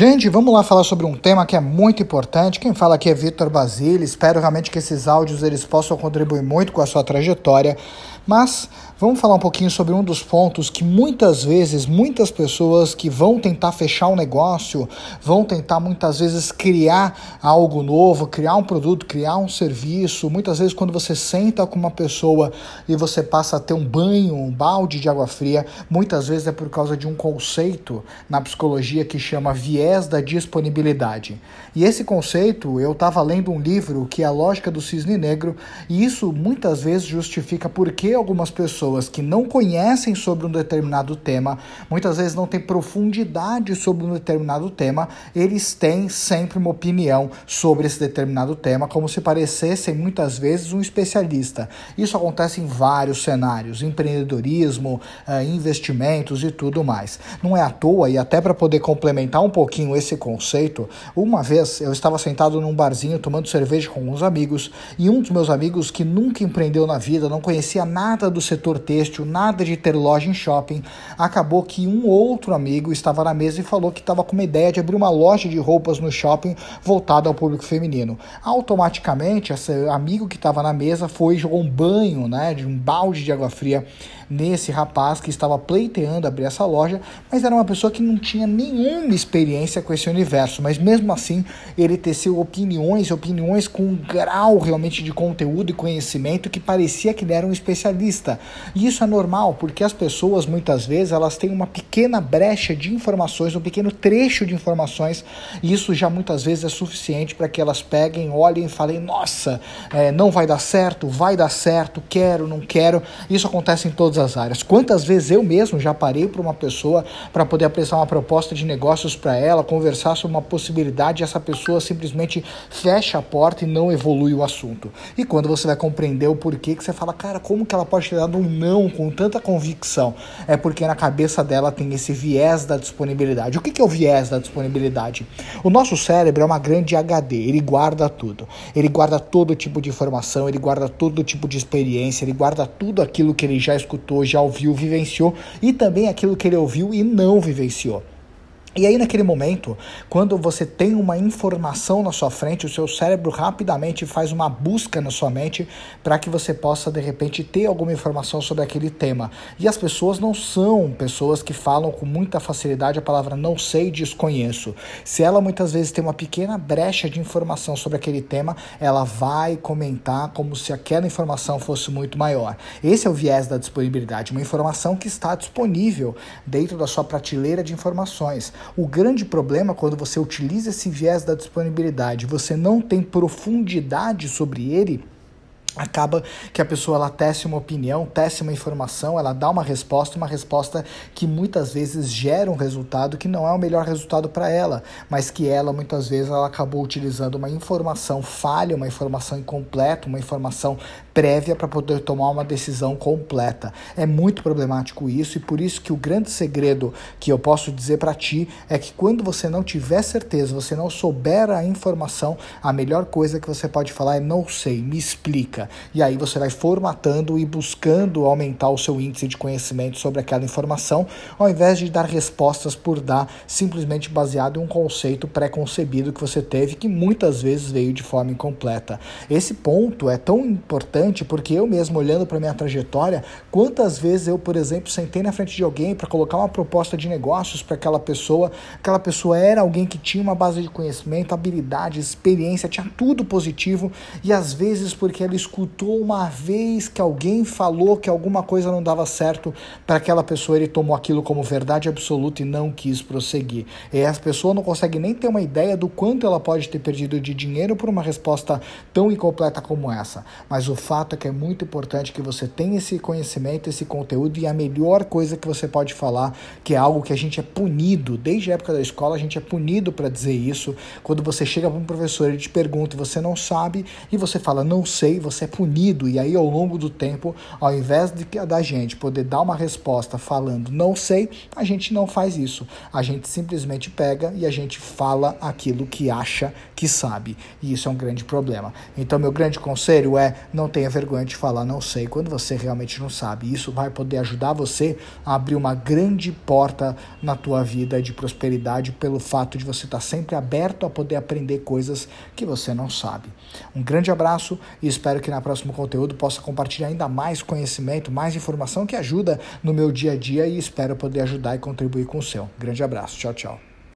Gente, vamos lá falar sobre um tema que é muito importante. Quem fala aqui é Vitor Basile. Espero realmente que esses áudios eles possam contribuir muito com a sua trajetória. Mas vamos falar um pouquinho sobre um dos pontos que muitas vezes, muitas pessoas que vão tentar fechar um negócio, vão tentar muitas vezes criar algo novo, criar um produto, criar um serviço. Muitas vezes, quando você senta com uma pessoa e você passa a ter um banho, um balde de água fria, muitas vezes é por causa de um conceito na psicologia que chama viés da disponibilidade. E esse conceito, eu estava lendo um livro que é a lógica do cisne negro, e isso muitas vezes justifica por que algumas pessoas que não conhecem sobre um determinado tema, muitas vezes não têm profundidade sobre um determinado tema, eles têm sempre uma opinião sobre esse determinado tema, como se parecessem muitas vezes um especialista. Isso acontece em vários cenários, empreendedorismo, eh, investimentos e tudo mais. Não é à toa, e até para poder complementar um pouquinho esse conceito, uma vez eu estava sentado num barzinho tomando cerveja com uns amigos, e um dos meus amigos que nunca empreendeu na vida, não conhecia nada do setor têxtil, nada de ter loja em shopping. Acabou que um outro amigo estava na mesa e falou que estava com uma ideia de abrir uma loja de roupas no shopping voltada ao público feminino. Automaticamente, esse amigo que estava na mesa foi e jogou um banho, né, de um balde de água fria nesse rapaz que estava pleiteando abrir essa loja, mas era uma pessoa que não tinha nenhuma experiência com esse universo, mas mesmo assim ele teceu opiniões, opiniões com um grau realmente de conteúdo e conhecimento que parecia que ele era um especialista. E isso é normal, porque as pessoas muitas vezes elas têm uma pequena brecha de informações, um pequeno trecho de informações, e isso já muitas vezes é suficiente para que elas peguem, olhem e falem: nossa, é, não vai dar certo, vai dar certo, quero, não quero. Isso acontece em todas as áreas. Quantas vezes eu mesmo já parei para uma pessoa para poder apresentar uma proposta de negócios para ela, conversar sobre uma possibilidade e essa pessoa simplesmente fecha a porta e não evolui o assunto. E quando você vai compreender o porquê que você fala, cara, como que ela pode ter dado um não com tanta convicção? É porque na cabeça dela tem esse viés da disponibilidade. O que, que é o viés da disponibilidade? O nosso cérebro é uma grande HD, ele guarda tudo. Ele guarda todo tipo de informação, ele guarda todo tipo de experiência, ele guarda tudo aquilo que ele já escutou escutou, já ouviu, vivenciou e também aquilo que ele ouviu e não vivenciou. E aí, naquele momento, quando você tem uma informação na sua frente, o seu cérebro rapidamente faz uma busca na sua mente para que você possa, de repente, ter alguma informação sobre aquele tema. E as pessoas não são pessoas que falam com muita facilidade a palavra não sei, desconheço. Se ela muitas vezes tem uma pequena brecha de informação sobre aquele tema, ela vai comentar como se aquela informação fosse muito maior. Esse é o viés da disponibilidade, uma informação que está disponível dentro da sua prateleira de informações. O grande problema quando você utiliza esse viés da disponibilidade, você não tem profundidade sobre ele, acaba que a pessoa ela tece uma opinião, tece uma informação, ela dá uma resposta, uma resposta que muitas vezes gera um resultado que não é o melhor resultado para ela, mas que ela muitas vezes ela acabou utilizando uma informação falha, uma informação incompleta, uma informação prévia para poder tomar uma decisão completa. É muito problemático isso e por isso que o grande segredo que eu posso dizer para ti é que quando você não tiver certeza, você não souber a informação, a melhor coisa que você pode falar é não sei, me explica. E aí você vai formatando e buscando aumentar o seu índice de conhecimento sobre aquela informação, ao invés de dar respostas por dar simplesmente baseado em um conceito pré-concebido que você teve, que muitas vezes veio de forma incompleta. Esse ponto é tão importante porque eu mesmo, olhando para minha trajetória, quantas vezes eu, por exemplo, sentei na frente de alguém para colocar uma proposta de negócios para aquela pessoa, aquela pessoa era alguém que tinha uma base de conhecimento, habilidade, experiência, tinha tudo positivo e às vezes porque ela escutou uma vez que alguém falou que alguma coisa não dava certo para aquela pessoa, ele tomou aquilo como verdade absoluta e não quis prosseguir. E a pessoa não consegue nem ter uma ideia do quanto ela pode ter perdido de dinheiro por uma resposta tão incompleta como essa. Mas o fato é que é muito importante que você tenha esse conhecimento, esse conteúdo e a melhor coisa que você pode falar, que é algo que a gente é punido, desde a época da escola a gente é punido para dizer isso. Quando você chega para um professor, ele te pergunta você não sabe e você fala não sei, você você é punido. E aí, ao longo do tempo, ao invés de, da gente poder dar uma resposta falando não sei, a gente não faz isso. A gente simplesmente pega e a gente fala aquilo que acha que sabe. E isso é um grande problema. Então, meu grande conselho é não tenha vergonha de falar não sei quando você realmente não sabe. Isso vai poder ajudar você a abrir uma grande porta na tua vida de prosperidade pelo fato de você estar sempre aberto a poder aprender coisas que você não sabe. Um grande abraço e espero que na próximo conteúdo possa compartilhar ainda mais conhecimento, mais informação que ajuda no meu dia a dia e espero poder ajudar e contribuir com o seu. Grande abraço. Tchau, tchau.